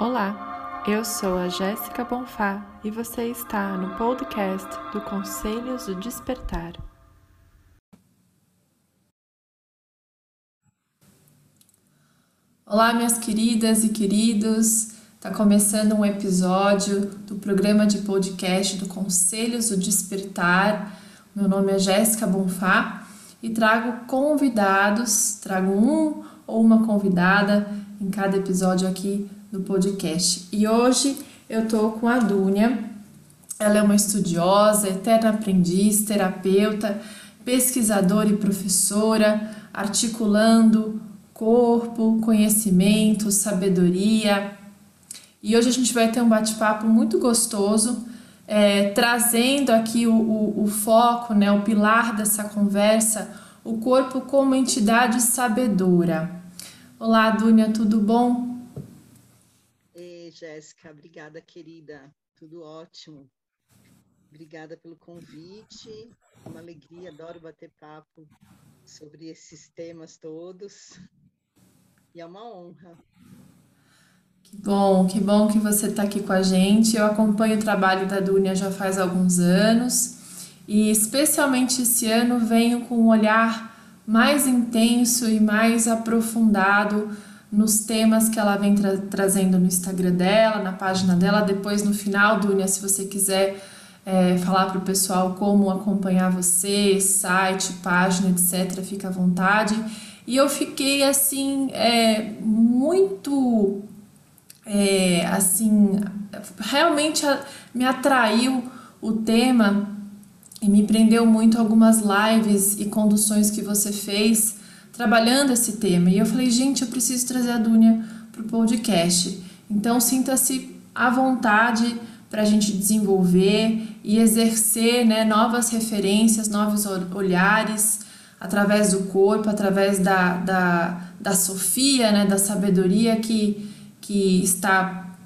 Olá, eu sou a Jéssica Bonfá e você está no podcast do Conselhos do Despertar. Olá, minhas queridas e queridos. Está começando um episódio do programa de podcast do Conselhos do Despertar. Meu nome é Jéssica Bonfá e trago convidados, trago um ou uma convidada em cada episódio aqui do podcast. E hoje eu tô com a Dúnia. Ela é uma estudiosa, eterna aprendiz, terapeuta, pesquisadora e professora, articulando corpo, conhecimento, sabedoria. E hoje a gente vai ter um bate-papo muito gostoso, é, trazendo aqui o, o, o foco, né, o pilar dessa conversa, o corpo como entidade sabedora. Olá, Dúnia, tudo bom? Jéssica. Obrigada, querida. Tudo ótimo. Obrigada pelo convite. Uma alegria, adoro bater papo sobre esses temas todos. E é uma honra. Que bom, que bom que você está aqui com a gente. Eu acompanho o trabalho da Dunia já faz alguns anos e, especialmente esse ano, venho com um olhar mais intenso e mais aprofundado nos temas que ela vem tra trazendo no Instagram dela, na página dela. Depois, no final, Dunia, se você quiser é, falar para o pessoal como acompanhar você, site, página, etc., fica à vontade. E eu fiquei assim, é, muito é, assim, realmente me atraiu o tema e me prendeu muito algumas lives e conduções que você fez trabalhando esse tema. E eu falei, gente, eu preciso trazer a Dúnia para o podcast. Então, sinta-se à vontade para a gente desenvolver e exercer né, novas referências, novos olhares através do corpo, através da, da, da Sofia, né, da sabedoria que, que está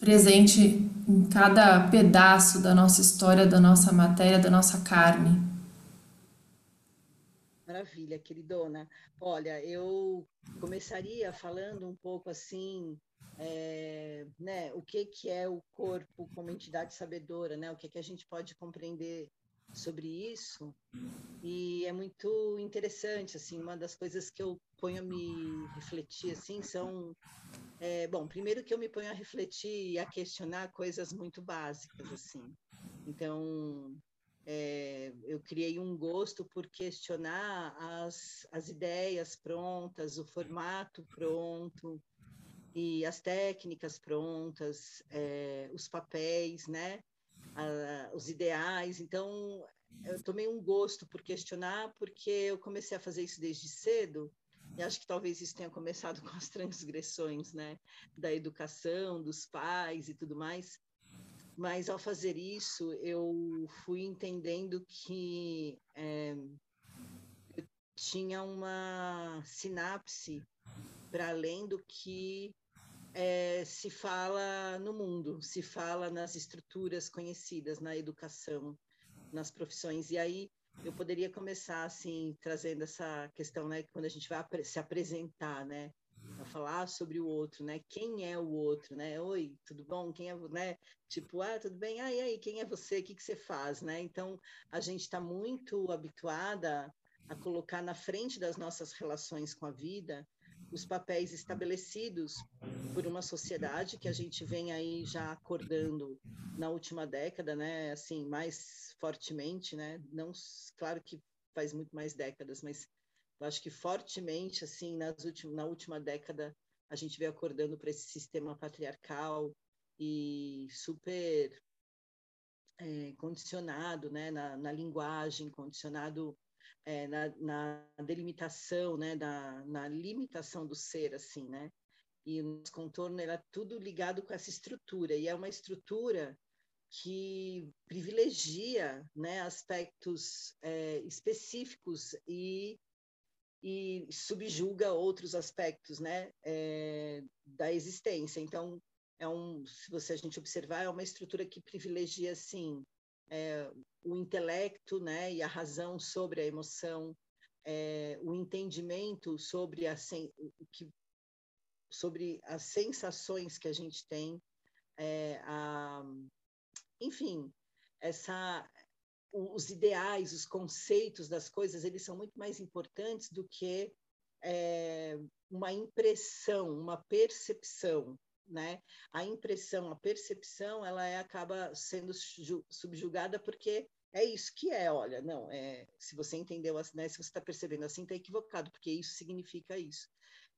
presente em cada pedaço da nossa história, da nossa matéria, da nossa carne. Maravilha, queridona. Olha, eu começaria falando um pouco assim, é, né, o que, que é o corpo como entidade sabedora, né? O que, que a gente pode compreender sobre isso. E é muito interessante, assim, uma das coisas que eu ponho a me refletir, assim, são... É, bom, primeiro que eu me ponho a refletir e a questionar coisas muito básicas, assim. Então, é, eu criei um gosto por questionar as, as ideias prontas, o formato pronto e as técnicas prontas, é, os papéis, né? A, os ideais. Então, eu tomei um gosto por questionar, porque eu comecei a fazer isso desde cedo. E acho que talvez isso tenha começado com as transgressões, né, da educação, dos pais e tudo mais mas ao fazer isso eu fui entendendo que é, eu tinha uma sinapse para além do que é, se fala no mundo, se fala nas estruturas conhecidas, na educação, nas profissões. E aí eu poderia começar assim trazendo essa questão, né, quando a gente vai se apresentar, né, falar sobre o outro, né? Quem é o outro, né? Oi, tudo bom? Quem é, né? Tipo, ah, tudo bem? Ah, e aí, quem é você? O que, que você faz, né? Então, a gente está muito habituada a colocar na frente das nossas relações com a vida os papéis estabelecidos por uma sociedade que a gente vem aí já acordando na última década, né? Assim, mais fortemente, né? Não, claro que faz muito mais décadas, mas eu acho que fortemente, assim, nas últimas, na última década, a gente vem acordando para esse sistema patriarcal e super é, condicionado né, na, na, linguagem, condicionado é, na, na, delimitação, né, na, na, limitação do ser, assim, né? E o nosso contorno era tudo ligado com essa estrutura, e é uma estrutura que privilegia né, aspectos é, específicos e e subjuga outros aspectos né, é, da existência. Então, é um, se você a gente observar, é uma estrutura que privilegia assim é, o intelecto, né, e a razão sobre a emoção, é, o entendimento sobre a que sobre as sensações que a gente tem, é, a, enfim, essa, os ideais, os conceitos das coisas, eles são muito mais importantes do que é, uma impressão, uma percepção, né? A impressão, a percepção, ela é, acaba sendo subjugada porque é isso que é, olha, não, é, se você entendeu, né, se você está percebendo assim, está equivocado, porque isso significa isso.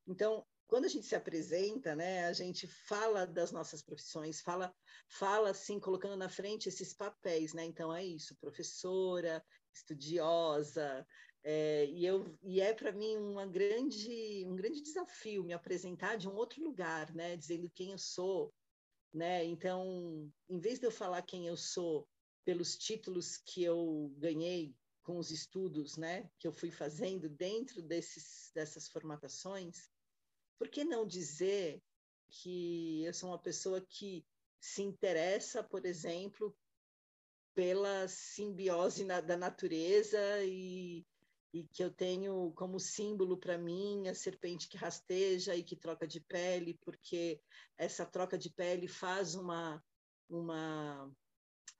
Então, quando a gente se apresenta, né, a gente fala das nossas profissões, fala, fala assim, colocando na frente esses papéis, né? Então é isso, professora, estudiosa, é, e, eu, e é para mim uma grande, um grande desafio me apresentar de um outro lugar, né? Dizendo quem eu sou, né? Então, em vez de eu falar quem eu sou pelos títulos que eu ganhei com os estudos, né? Que eu fui fazendo dentro desses, dessas formatações, por que não dizer que eu sou uma pessoa que se interessa, por exemplo, pela simbiose na, da natureza e, e que eu tenho como símbolo para mim a serpente que rasteja e que troca de pele, porque essa troca de pele faz uma, uma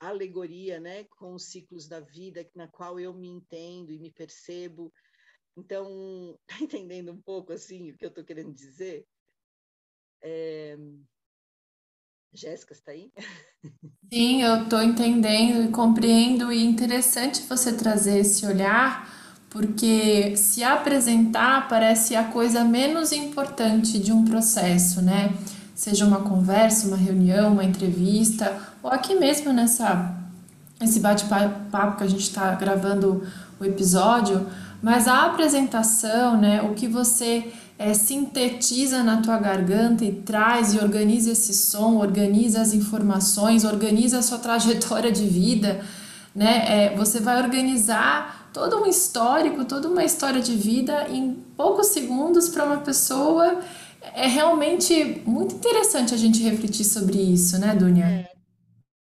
alegoria né, com os ciclos da vida, na qual eu me entendo e me percebo então, tá entendendo um pouco assim o que eu estou querendo dizer? É... Jéssica, está aí? Sim, eu estou entendendo e compreendo, e interessante você trazer esse olhar, porque se apresentar parece a coisa menos importante de um processo, né? Seja uma conversa, uma reunião, uma entrevista, ou aqui mesmo nessa esse bate-papo que a gente está gravando o episódio, mas a apresentação, né, o que você é, sintetiza na tua garganta e traz e organiza esse som, organiza as informações, organiza a sua trajetória de vida, né, é, você vai organizar todo um histórico, toda uma história de vida em poucos segundos para uma pessoa. É realmente muito interessante a gente refletir sobre isso, né, Dunia? É.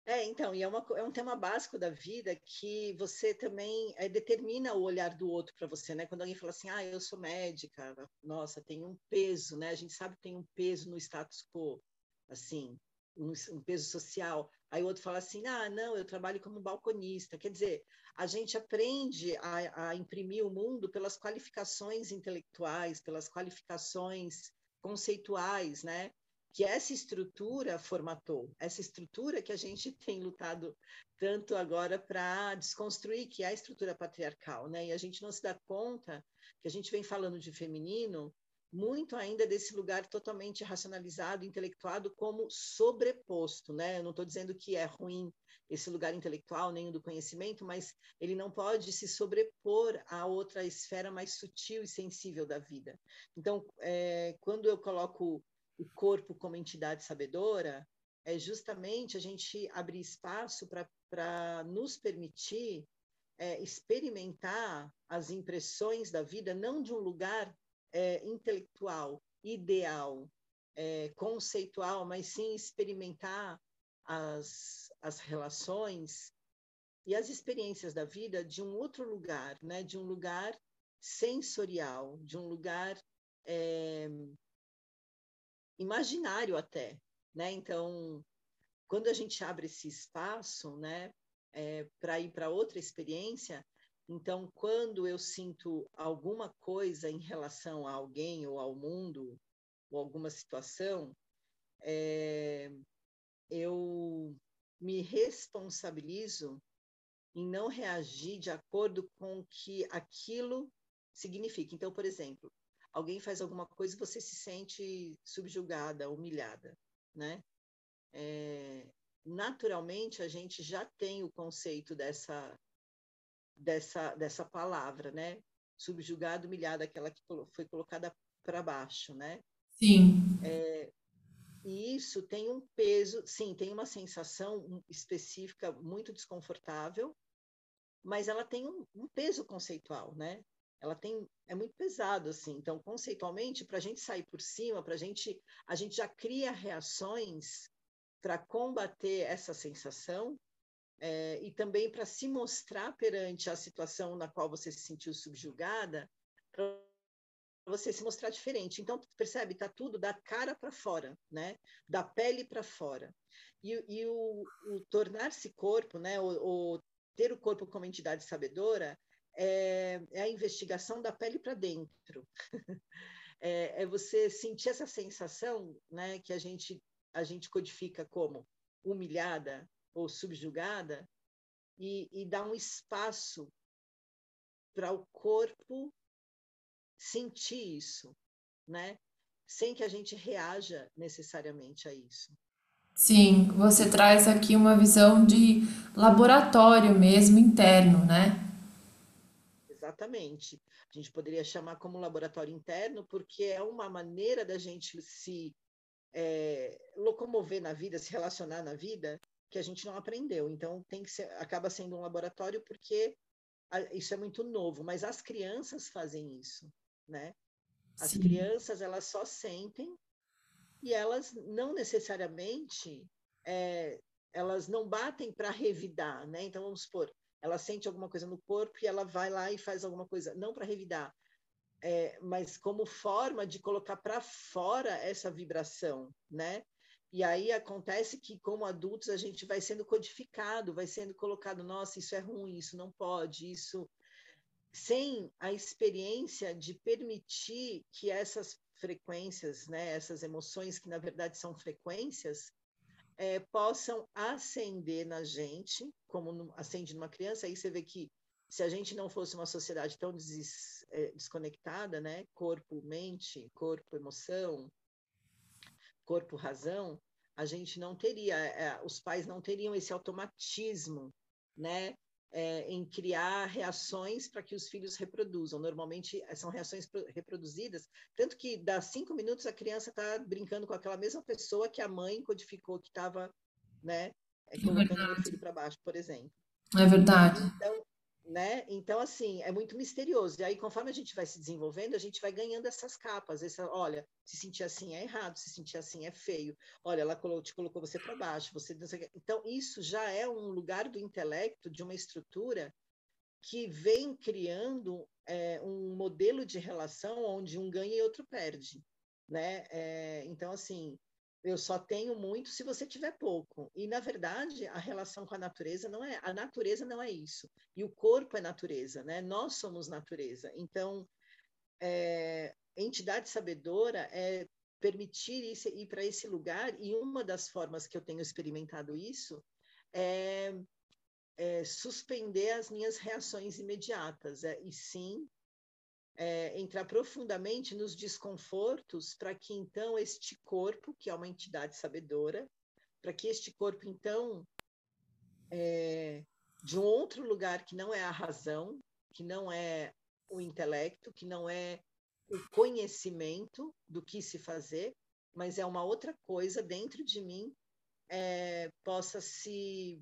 É, então, e é, uma, é um tema básico da vida que você também é, determina o olhar do outro para você, né? Quando alguém fala assim, ah, eu sou médica, nossa, tem um peso, né? A gente sabe que tem um peso no status quo, assim, um, um peso social. Aí o outro fala assim, ah, não, eu trabalho como balconista. Quer dizer, a gente aprende a, a imprimir o mundo pelas qualificações intelectuais, pelas qualificações conceituais, né? Que essa estrutura formatou, essa estrutura que a gente tem lutado tanto agora para desconstruir, que é a estrutura patriarcal, né? E a gente não se dá conta que a gente vem falando de feminino muito ainda desse lugar totalmente racionalizado, intelectuado como sobreposto, né? Eu não estou dizendo que é ruim esse lugar intelectual nem o do conhecimento, mas ele não pode se sobrepor a outra esfera mais sutil e sensível da vida. Então, é, quando eu coloco o corpo como entidade sabedora, é justamente a gente abrir espaço para nos permitir é, experimentar as impressões da vida, não de um lugar é, intelectual, ideal, é, conceitual, mas sim experimentar as, as relações e as experiências da vida de um outro lugar, né? de um lugar sensorial, de um lugar é, imaginário até, né? Então, quando a gente abre esse espaço, né, é, para ir para outra experiência, então, quando eu sinto alguma coisa em relação a alguém ou ao mundo, ou alguma situação, é, eu me responsabilizo em não reagir de acordo com o que aquilo significa. Então, por exemplo, alguém faz alguma coisa e você se sente subjugada, humilhada, né? É, naturalmente a gente já tem o conceito dessa dessa dessa palavra, né? Subjugada, humilhada, aquela que foi colocada para baixo, né? Sim. É, e isso tem um peso, sim, tem uma sensação específica muito desconfortável, mas ela tem um, um peso conceitual, né? Ela tem é muito pesado assim. Então, conceitualmente, para a gente sair por cima, para a gente a gente já cria reações para combater essa sensação é, e também para se mostrar perante a situação na qual você se sentiu subjugada, para você se mostrar diferente. Então, percebe, tá tudo da cara para fora, né? Da pele para fora. E, e o, o tornar-se corpo, né? O, o, ter o corpo como entidade sabedora é, é a investigação da pele para dentro. é, é, você sentir essa sensação, né? Que a gente a gente codifica como humilhada ou subjugada e, e dar um espaço para o corpo sentir isso, né? Sem que a gente reaja necessariamente a isso. Sim, você traz aqui uma visão de laboratório mesmo interno, né? Exatamente. A gente poderia chamar como laboratório interno, porque é uma maneira da gente se é, locomover na vida, se relacionar na vida, que a gente não aprendeu. Então tem que ser, acaba sendo um laboratório porque isso é muito novo, mas as crianças fazem isso né? As Sim. crianças elas só sentem e elas não necessariamente é, elas não batem para revidar, né? Então vamos supor, ela sente alguma coisa no corpo e ela vai lá e faz alguma coisa, não para revidar, é, mas como forma de colocar para fora essa vibração, né? E aí acontece que, como adultos, a gente vai sendo codificado, vai sendo colocado, nossa, isso é ruim, isso não pode, isso sem a experiência de permitir que essas frequências, né, essas emoções que na verdade são frequências, é, possam ascender na gente, como acende numa criança. Aí você vê que se a gente não fosse uma sociedade tão des, é, desconectada, né, corpo, mente, corpo, emoção, corpo, razão, a gente não teria, é, os pais não teriam esse automatismo, né, é, em criar reações para que os filhos reproduzam. Normalmente são reações reproduzidas, tanto que dá cinco minutos a criança está brincando com aquela mesma pessoa que a mãe codificou que estava, né, é, colocando o filho para baixo, por exemplo. É verdade. Então, né? Então, assim, é muito misterioso. E aí, conforme a gente vai se desenvolvendo, a gente vai ganhando essas capas. Essa, olha, se sentir assim é errado, se sentir assim é feio. Olha, ela te colocou você para baixo. Você Então, isso já é um lugar do intelecto, de uma estrutura que vem criando é, um modelo de relação onde um ganha e outro perde. Né? É, então, assim, eu só tenho muito se você tiver pouco. E na verdade, a relação com a natureza não é, a natureza não é isso. E o corpo é natureza, né? Nós somos natureza. Então, é, entidade sabedora é permitir isso, ir para esse lugar e uma das formas que eu tenho experimentado isso é, é suspender as minhas reações imediatas, é, e sim é, entrar profundamente nos desconfortos para que então este corpo, que é uma entidade sabedora, para que este corpo então é, de um outro lugar que não é a razão, que não é o intelecto, que não é o conhecimento do que se fazer, mas é uma outra coisa dentro de mim é, possa se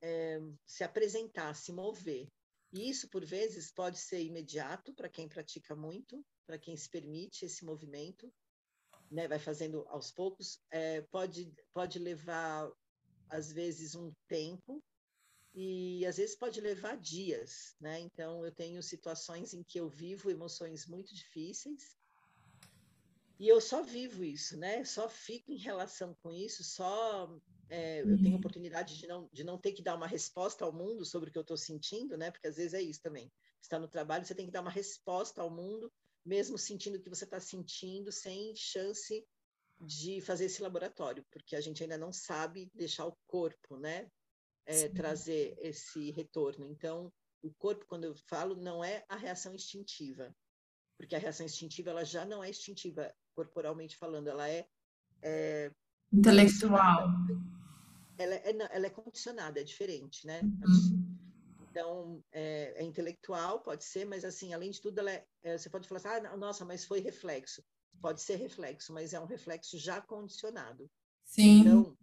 é, se apresentar, se mover. E isso, por vezes, pode ser imediato para quem pratica muito, para quem se permite esse movimento, né, vai fazendo aos poucos, é, pode, pode levar, às vezes, um tempo, e às vezes pode levar dias, né? Então, eu tenho situações em que eu vivo emoções muito difíceis, e eu só vivo isso, né? Só fico em relação com isso, só é, eu tenho uhum. oportunidade de não, de não ter que dar uma resposta ao mundo sobre o que eu estou sentindo, né? Porque às vezes é isso também. Está no trabalho, você tem que dar uma resposta ao mundo, mesmo sentindo o que você está sentindo, sem chance de fazer esse laboratório, porque a gente ainda não sabe deixar o corpo, né? É, trazer esse retorno. Então, o corpo, quando eu falo, não é a reação instintiva, porque a reação instintiva ela já não é instintiva corporalmente falando, ela é, é intelectual ela é, ela é condicionada, é diferente, né? Uhum. Então, é, é, intelectual, pode ser, mas assim, além de tudo, ela é, é, você pode falar assim, ah, nossa, mas foi reflexo. Pode ser reflexo, mas é um reflexo já condicionado. Sim. Então,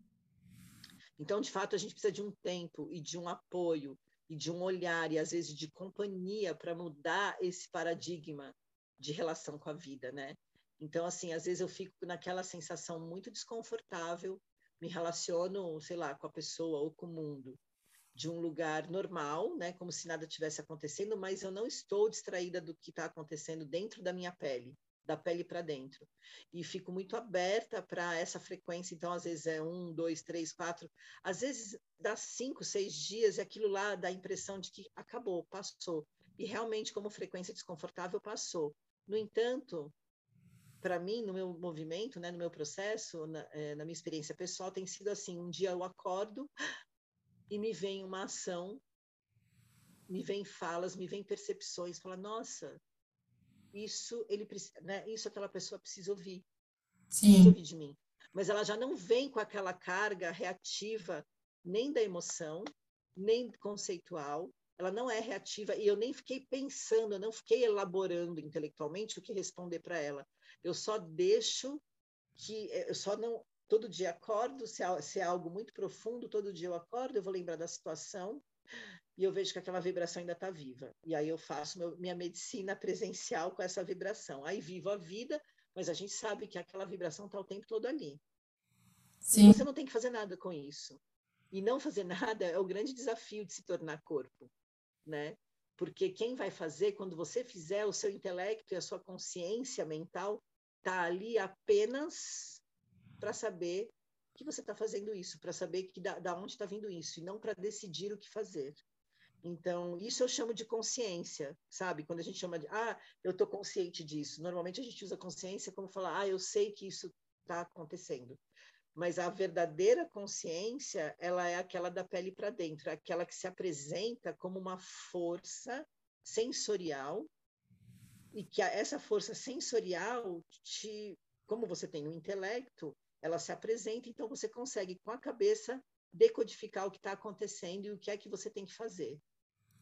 então, de fato, a gente precisa de um tempo e de um apoio e de um olhar e às vezes de companhia para mudar esse paradigma de relação com a vida, né? Então, assim, às vezes eu fico naquela sensação muito desconfortável me relaciono, sei lá, com a pessoa ou com o mundo de um lugar normal, né, como se nada tivesse acontecendo, mas eu não estou distraída do que está acontecendo dentro da minha pele, da pele para dentro. E fico muito aberta para essa frequência. Então, às vezes é um, dois, três, quatro. Às vezes dá cinco, seis dias e aquilo lá dá a impressão de que acabou, passou. E realmente, como frequência desconfortável, passou. No entanto, para mim, no meu movimento, né, no meu processo, na, é, na minha experiência pessoal, tem sido assim: um dia eu acordo e me vem uma ação, me vem falas, me vem percepções, fala, nossa, isso ele né, isso aquela pessoa precisa ouvir, Sim. precisa ouvir de mim. Mas ela já não vem com aquela carga reativa nem da emoção, nem conceitual. Ela não é reativa e eu nem fiquei pensando, eu não fiquei elaborando intelectualmente o que responder para ela. Eu só deixo que eu só não todo dia acordo, se é, se é algo muito profundo, todo dia eu acordo, eu vou lembrar da situação e eu vejo que aquela vibração ainda está viva. E aí eu faço meu, minha medicina presencial com essa vibração. Aí vivo a vida, mas a gente sabe que aquela vibração está o tempo todo ali. Sim. E você não tem que fazer nada com isso. E não fazer nada é o grande desafio de se tornar corpo, né? Porque quem vai fazer, quando você fizer, o seu intelecto e a sua consciência mental tá ali apenas para saber que você está fazendo isso, para saber que da, da onde está vindo isso, e não para decidir o que fazer. Então, isso eu chamo de consciência, sabe? Quando a gente chama de, ah, eu estou consciente disso. Normalmente a gente usa consciência como falar, ah, eu sei que isso está acontecendo. Mas a verdadeira consciência, ela é aquela da pele para dentro, aquela que se apresenta como uma força sensorial e que essa força sensorial te, como você tem o intelecto, ela se apresenta, então você consegue com a cabeça decodificar o que está acontecendo e o que é que você tem que fazer.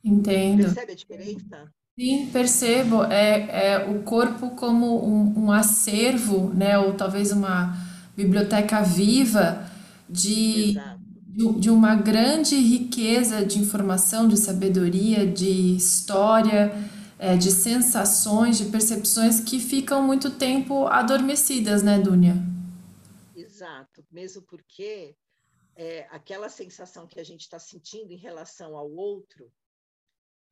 Entendo. Percebe a diferença? Sim, percebo. É, é o corpo como um, um acervo, né? Ou talvez uma biblioteca viva de, de, de, uma grande riqueza de informação, de sabedoria, de história, é, de sensações, de percepções que ficam muito tempo adormecidas, né, Dúnia? Exato, mesmo porque é, aquela sensação que a gente está sentindo em relação ao outro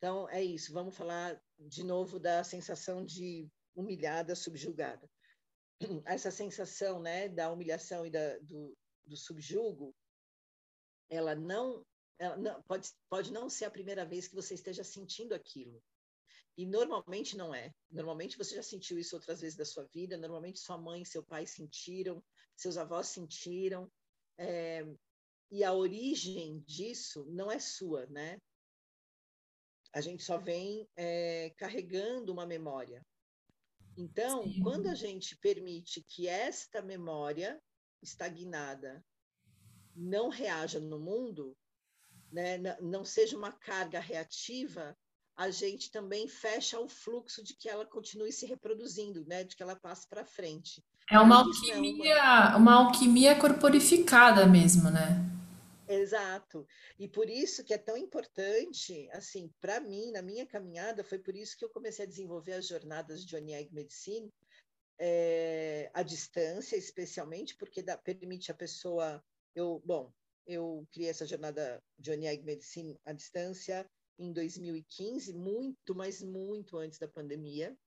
então, é isso. Vamos falar de novo da sensação de humilhada, subjugada. Essa sensação né, da humilhação e da, do, do subjugo, ela não, ela não pode, pode não ser a primeira vez que você esteja sentindo aquilo. E normalmente não é. Normalmente você já sentiu isso outras vezes da sua vida. Normalmente sua mãe seu pai sentiram, seus avós sentiram. É, e a origem disso não é sua, né? A gente só vem é, carregando uma memória. Então, Sim. quando a gente permite que esta memória estagnada não reaja no mundo, né, não seja uma carga reativa, a gente também fecha o fluxo de que ela continue se reproduzindo, né, de que ela passe para frente. É uma alquimia, é uma... uma alquimia corporificada mesmo, né? Exato. E por isso que é tão importante, assim, para mim, na minha caminhada, foi por isso que eu comecei a desenvolver as jornadas de Onieg Medicine, é, à distância, especialmente, porque dá, permite a pessoa. Eu, bom, eu criei essa jornada de Onieg Medicine à distância em 2015, muito, mas muito antes da pandemia.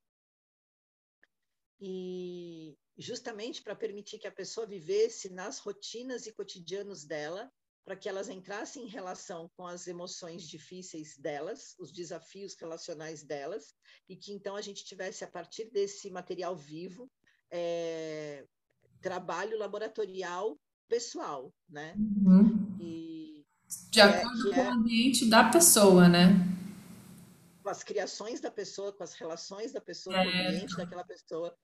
E justamente para permitir que a pessoa vivesse nas rotinas e cotidianos dela para que elas entrassem em relação com as emoções difíceis delas, os desafios relacionais delas, e que então a gente tivesse, a partir desse material vivo, é, trabalho laboratorial pessoal, né? Uhum. E, De acordo é, com é, o ambiente da pessoa, né? Com as criações da pessoa, com as relações da pessoa, é. com o ambiente daquela pessoa,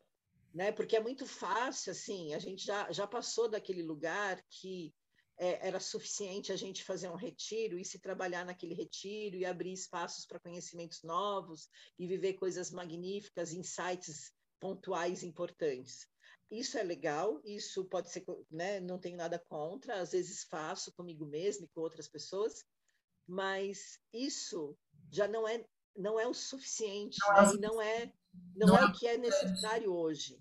né? Porque é muito fácil, assim, a gente já, já passou daquele lugar que é, era suficiente a gente fazer um retiro e se trabalhar naquele retiro e abrir espaços para conhecimentos novos e viver coisas magníficas, insights pontuais importantes. Isso é legal, isso pode ser, né, não tenho nada contra, às vezes faço comigo mesmo e com outras pessoas, mas isso já não é não é o suficiente não é, não é não, não é, é o que é necessário hoje.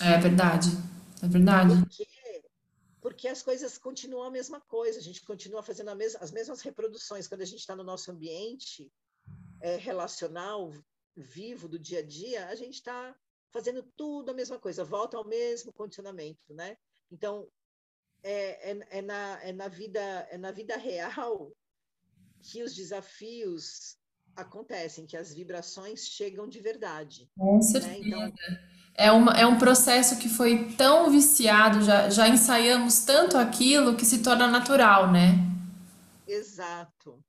É verdade, é verdade. Porque porque as coisas continuam a mesma coisa, a gente continua fazendo as mesmas reproduções. Quando a gente está no nosso ambiente é, relacional, vivo, do dia a dia, a gente está fazendo tudo a mesma coisa, volta ao mesmo condicionamento, né? Então, é, é, é, na, é, na vida, é na vida real que os desafios acontecem, que as vibrações chegam de verdade. Com certeza. Né? Então, é, uma, é um processo que foi tão viciado, já, já ensaiamos tanto aquilo que se torna natural, né? Exato.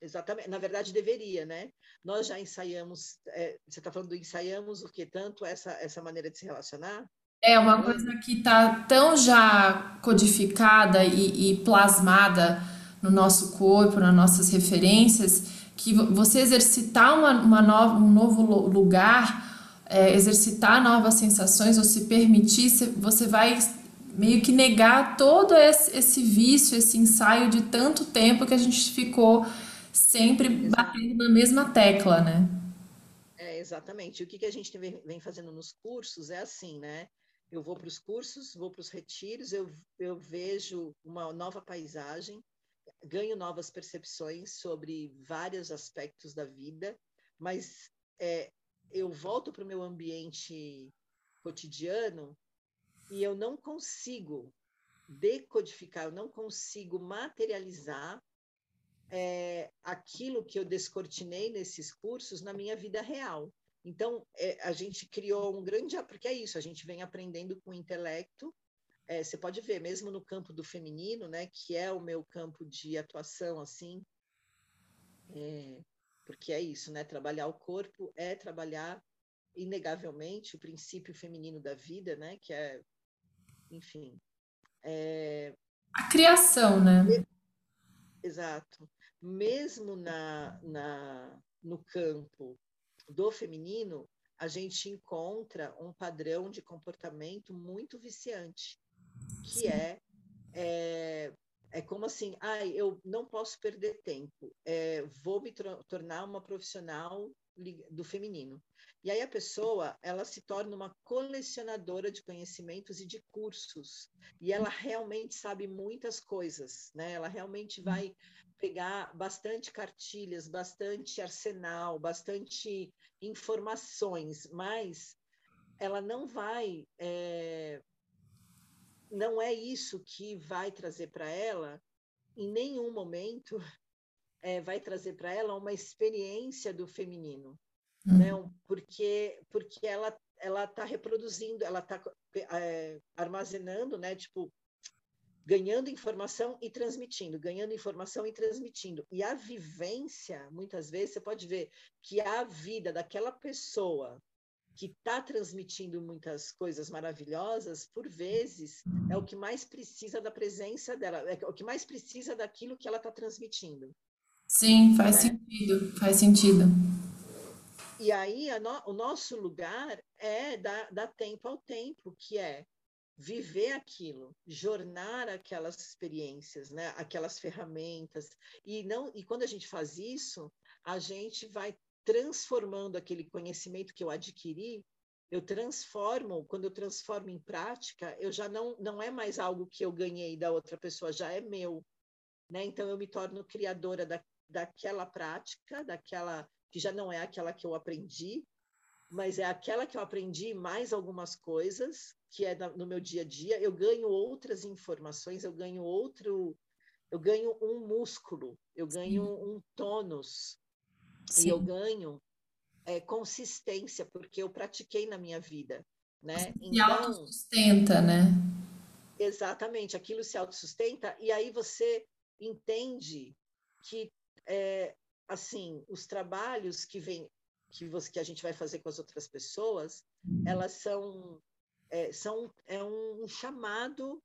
Exatamente. Na verdade, deveria, né? Nós já ensaiamos, é, você está falando do ensaiamos o que? Tanto essa, essa maneira de se relacionar? É uma coisa que está tão já codificada e, e plasmada no nosso corpo, nas nossas referências, que você exercitar uma, uma nova, um novo lugar, é, exercitar novas sensações ou se permitir, você vai meio que negar todo esse, esse vício, esse ensaio de tanto tempo que a gente ficou sempre Exato. batendo na mesma tecla, né? É, exatamente. O que, que a gente vem, vem fazendo nos cursos é assim, né? Eu vou para os cursos, vou para os retiros, eu, eu vejo uma nova paisagem, ganho novas percepções sobre vários aspectos da vida, mas é, eu volto para o meu ambiente cotidiano e eu não consigo decodificar, eu não consigo materializar é, aquilo que eu descortinei nesses cursos na minha vida real. Então, é, a gente criou um grande. Porque é isso, a gente vem aprendendo com o intelecto, é, você pode ver, mesmo no campo do feminino, né, que é o meu campo de atuação, assim, é, porque é isso, né, trabalhar o corpo é trabalhar, inegavelmente, o princípio feminino da vida, né, que é, enfim... É, a criação, né? Exato. Mesmo na, na, no campo do feminino, a gente encontra um padrão de comportamento muito viciante que é, é, é como assim, ah, eu não posso perder tempo, é, vou me tornar uma profissional do feminino. E aí a pessoa, ela se torna uma colecionadora de conhecimentos e de cursos. E ela realmente sabe muitas coisas, né? Ela realmente vai pegar bastante cartilhas, bastante arsenal, bastante informações, mas ela não vai é, não é isso que vai trazer para ela, em nenhum momento, é, vai trazer para ela uma experiência do feminino, uhum. né? Porque porque ela ela está reproduzindo, ela está é, armazenando, né? Tipo ganhando informação e transmitindo, ganhando informação e transmitindo. E a vivência, muitas vezes, você pode ver que a vida daquela pessoa que está transmitindo muitas coisas maravilhosas, por vezes é o que mais precisa da presença dela, é o que mais precisa daquilo que ela está transmitindo. Sim, faz né? sentido, faz sentido. E aí no, o nosso lugar é dar, dar tempo ao tempo, que é viver aquilo, jornar aquelas experiências, né? aquelas ferramentas. E, não, e quando a gente faz isso, a gente vai transformando aquele conhecimento que eu adquiri, eu transformo, quando eu transformo em prática, eu já não, não é mais algo que eu ganhei da outra pessoa, já é meu. Né? Então, eu me torno criadora da, daquela prática, daquela que já não é aquela que eu aprendi, mas é aquela que eu aprendi mais algumas coisas, que é no meu dia a dia. Eu ganho outras informações, eu ganho outro, eu ganho um músculo, eu ganho Sim. um tônus, Sim. e eu ganho é, consistência, porque eu pratiquei na minha vida. Né? E então, autossustenta, né? Exatamente, aquilo se autossustenta, e aí você entende que é, assim os trabalhos que vem que, você, que a gente vai fazer com as outras pessoas, elas são é, são é um chamado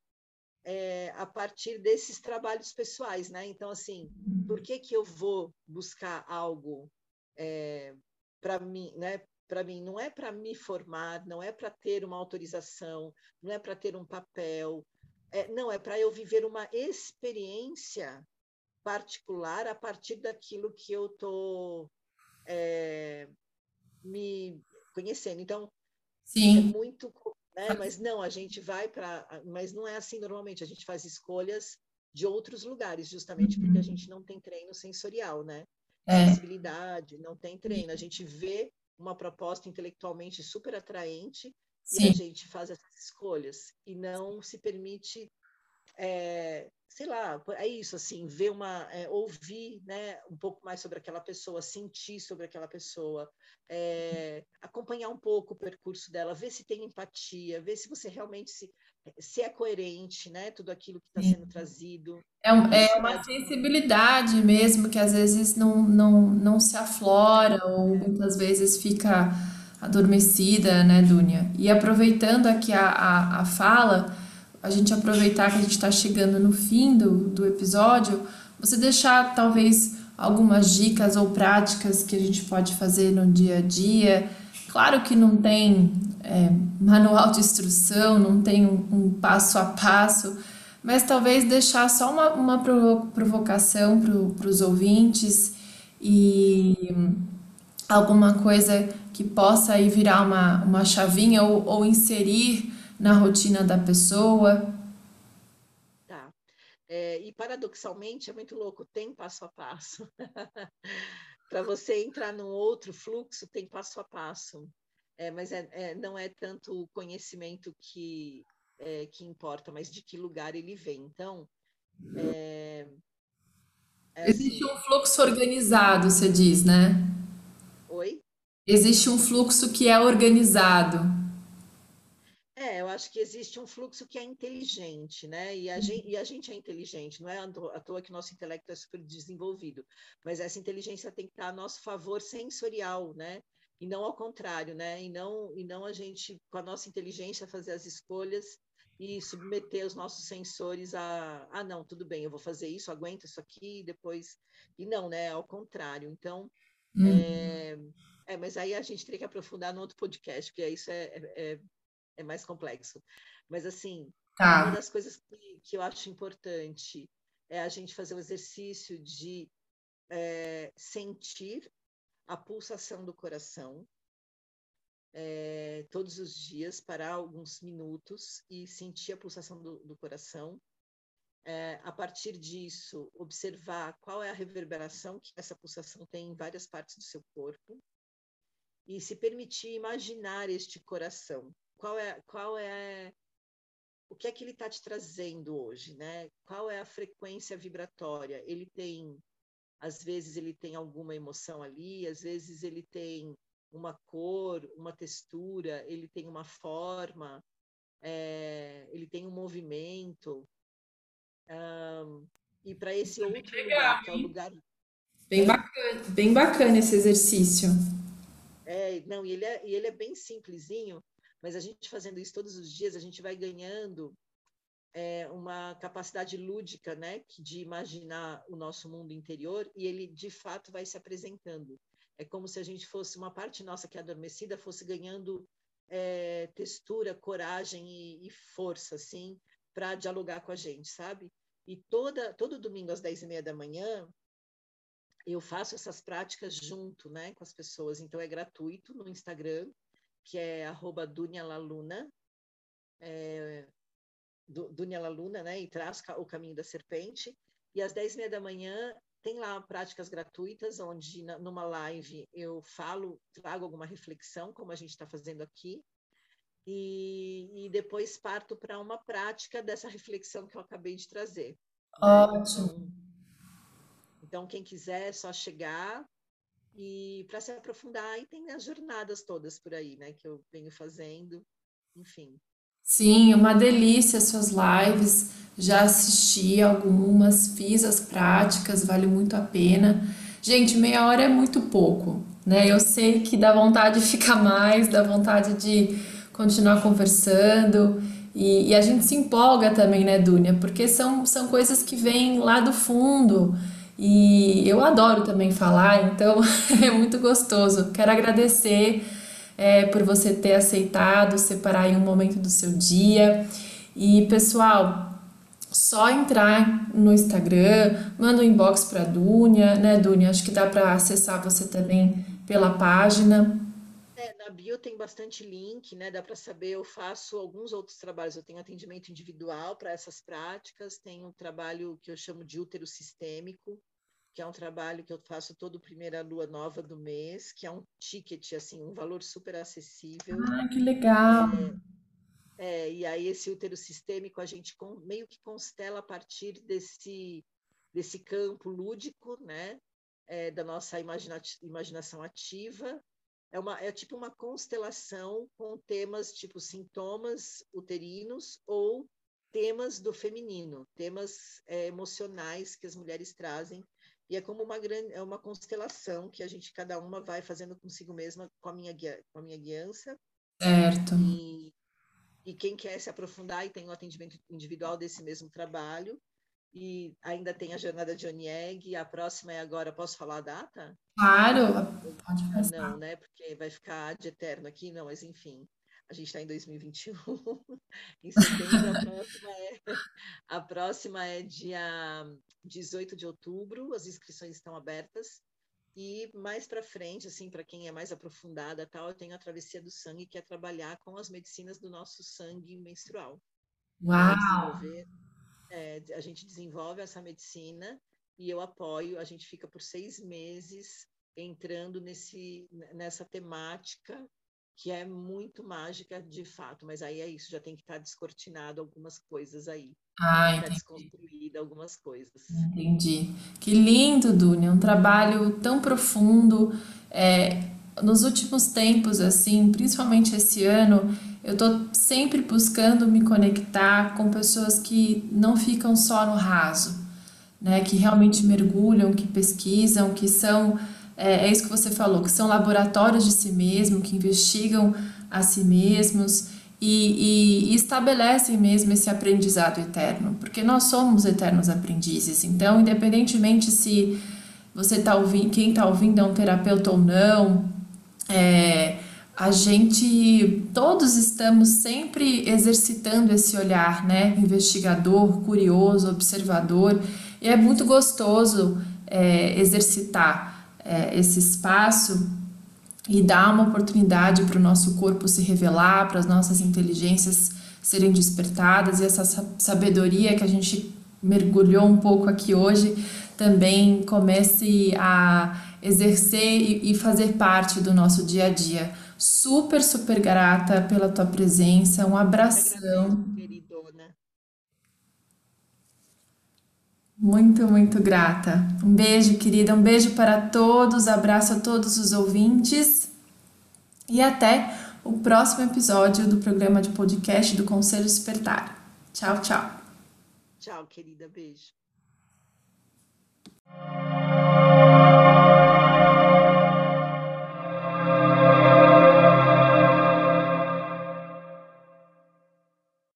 é, a partir desses trabalhos pessoais, né? Então, assim, por que que eu vou buscar algo é, para mim, né? Para mim, não é para me formar, não é para ter uma autorização, não é para ter um papel, é, não, é para eu viver uma experiência particular a partir daquilo que eu estou é, me conhecendo. Então, Sim. é muito Né? Mas não, a gente vai para. Mas não é assim normalmente, a gente faz escolhas de outros lugares, justamente porque a uhum. gente não tem treino sensorial, né? É. Sensibilidade, não tem treino. A gente vê uma proposta intelectualmente super atraente Sim. e a gente faz essas escolhas e não se permite é, sei lá, é isso, assim, ver uma, é, ouvir, né, um pouco mais sobre aquela pessoa, sentir sobre aquela pessoa, é, acompanhar um pouco o percurso dela, ver se tem empatia, ver se você realmente se, se é coerente, né, tudo aquilo que está sendo trazido. É, um, é uma sensibilidade mesmo que às vezes não, não, não se aflora ou muitas vezes fica adormecida, né, Dunia? E aproveitando aqui a, a, a fala a gente aproveitar que a gente está chegando no fim do, do episódio, você deixar talvez algumas dicas ou práticas que a gente pode fazer no dia a dia. Claro que não tem é, manual de instrução, não tem um, um passo a passo, mas talvez deixar só uma, uma provocação para os ouvintes e alguma coisa que possa aí virar uma, uma chavinha ou, ou inserir na rotina da pessoa. Tá. É, e paradoxalmente é muito louco, tem passo a passo. Para você entrar num outro fluxo, tem passo a passo. É, mas é, é, não é tanto o conhecimento que, é, que importa, mas de que lugar ele vem. Então, é, é Existe assim, um fluxo organizado, você diz, né? Oi? Existe um fluxo que é organizado. É, eu acho que existe um fluxo que é inteligente, né? E a, gente, e a gente é inteligente, não é à toa que nosso intelecto é super desenvolvido, mas essa inteligência tem que estar a nosso favor sensorial, né? E não ao contrário, né? E não, e não a gente, com a nossa inteligência, fazer as escolhas e submeter os nossos sensores a, ah, não, tudo bem, eu vou fazer isso, aguento isso aqui, depois. E não, né? Ao contrário. Então, hum. é, é, mas aí a gente teria que aprofundar no outro podcast, porque isso é, é, é mais complexo. Mas, assim, tá. uma das coisas que, que, eu acho importante é a gente fazer o exercício de é, sentir a pulsação do coração é, todos os dias, parar alguns minutos e sentir a pulsação do, do coração. É, a partir disso, observar qual é a reverberação que essa pulsação tem em várias partes do seu corpo e se permitir imaginar este coração qual é, qual é o que é que ele está te trazendo hoje, né? Qual é a frequência vibratória? Ele tem, às vezes ele tem alguma emoção ali, às vezes ele tem uma cor, uma textura, ele tem uma forma, é, ele tem um movimento. Um, e para esse outro legal, lugar, que é o lugar. Bem bacana, bem bacana esse exercício. É, não, e ele é, e ele é bem simplesinho, mas a gente fazendo isso todos os dias, a gente vai ganhando é, uma capacidade lúdica, né, de imaginar o nosso mundo interior e ele de fato vai se apresentando. É como se a gente fosse uma parte nossa que é adormecida fosse ganhando é, textura, coragem e, e força, assim, para dialogar com a gente, sabe? E toda todo domingo às dez e meia da manhã eu faço essas práticas junto, né, com as pessoas. Então é gratuito no Instagram que é arroba Laluna, é, Dunia Laluna, né, e traz o caminho da serpente. E às 10 e meia da manhã tem lá práticas gratuitas, onde numa live eu falo, trago alguma reflexão, como a gente está fazendo aqui, e, e depois parto para uma prática dessa reflexão que eu acabei de trazer. Ótimo. Então, então, quem quiser é só chegar, e para se aprofundar, e tem as jornadas todas por aí, né, que eu venho fazendo, enfim. Sim, uma delícia suas lives. Já assisti algumas, fiz as práticas, vale muito a pena. Gente, meia hora é muito pouco, né? Eu sei que dá vontade de ficar mais, dá vontade de continuar conversando. E, e a gente se empolga também, né, Dúnia? Porque são, são coisas que vêm lá do fundo. E eu adoro também falar, então é muito gostoso. Quero agradecer é, por você ter aceitado separar em um momento do seu dia. E pessoal, só entrar no Instagram, manda um inbox para Dunia, né, Dunia? Acho que dá para acessar você também pela página. É, na bio tem bastante link, né? Dá para saber. Eu faço alguns outros trabalhos. Eu tenho atendimento individual para essas práticas. Tenho um trabalho que eu chamo de útero sistêmico, que é um trabalho que eu faço todo primeira lua nova do mês, que é um ticket assim, um valor super acessível. Ah, que legal. É, é, e aí esse útero sistêmico a gente com, meio que constela a partir desse desse campo lúdico, né? É, da nossa imagina imaginação ativa é, uma, é tipo uma constelação com temas tipo sintomas uterinos ou temas do feminino, temas é, emocionais que as mulheres trazem. E é como uma grande, é uma constelação que a gente cada uma vai fazendo consigo mesma com a minha guia, com a minha guiança. Certo. E, e quem quer se aprofundar e tem um atendimento individual desse mesmo trabalho, e ainda tem a jornada de Onieg, a próxima é agora, posso falar a data? Claro, pode passar. Não, né? Porque vai ficar de eterno aqui, não, mas enfim, a gente está em 2021. em setembro, a próxima, é, a próxima é dia 18 de outubro, as inscrições estão abertas. E mais para frente, assim, para quem é mais aprofundada, tal, eu tenho a travessia do sangue, que é trabalhar com as medicinas do nosso sangue menstrual. Uau! É, a gente desenvolve essa medicina e eu apoio, a gente fica por seis meses entrando nesse, nessa temática que é muito mágica de fato, mas aí é isso, já tem que estar descortinado algumas coisas aí. Ah, entendi. desconstruída algumas coisas. Entendi. Que lindo, Dunia, um trabalho tão profundo. É, nos últimos tempos, assim, principalmente esse ano, eu estou sempre buscando me conectar com pessoas que não ficam só no raso, né? Que realmente mergulham, que pesquisam, que são, é, é isso que você falou, que são laboratórios de si mesmo, que investigam a si mesmos e, e, e estabelecem mesmo esse aprendizado eterno, porque nós somos eternos aprendizes. Então, independentemente se você está ouvindo, quem está ouvindo é um terapeuta ou não, é, a gente, todos estamos sempre exercitando esse olhar, né? Investigador, curioso, observador, e é muito gostoso é, exercitar é, esse espaço e dar uma oportunidade para o nosso corpo se revelar, para as nossas inteligências serem despertadas e essa sabedoria que a gente mergulhou um pouco aqui hoje também comece a exercer e fazer parte do nosso dia a dia. Super, super grata pela tua presença, um abração. Muito, muito grata. Um beijo, querida, um beijo para todos, abraço a todos os ouvintes e até o próximo episódio do programa de podcast do Conselho Despertar. Tchau, tchau. Tchau, querida, beijo.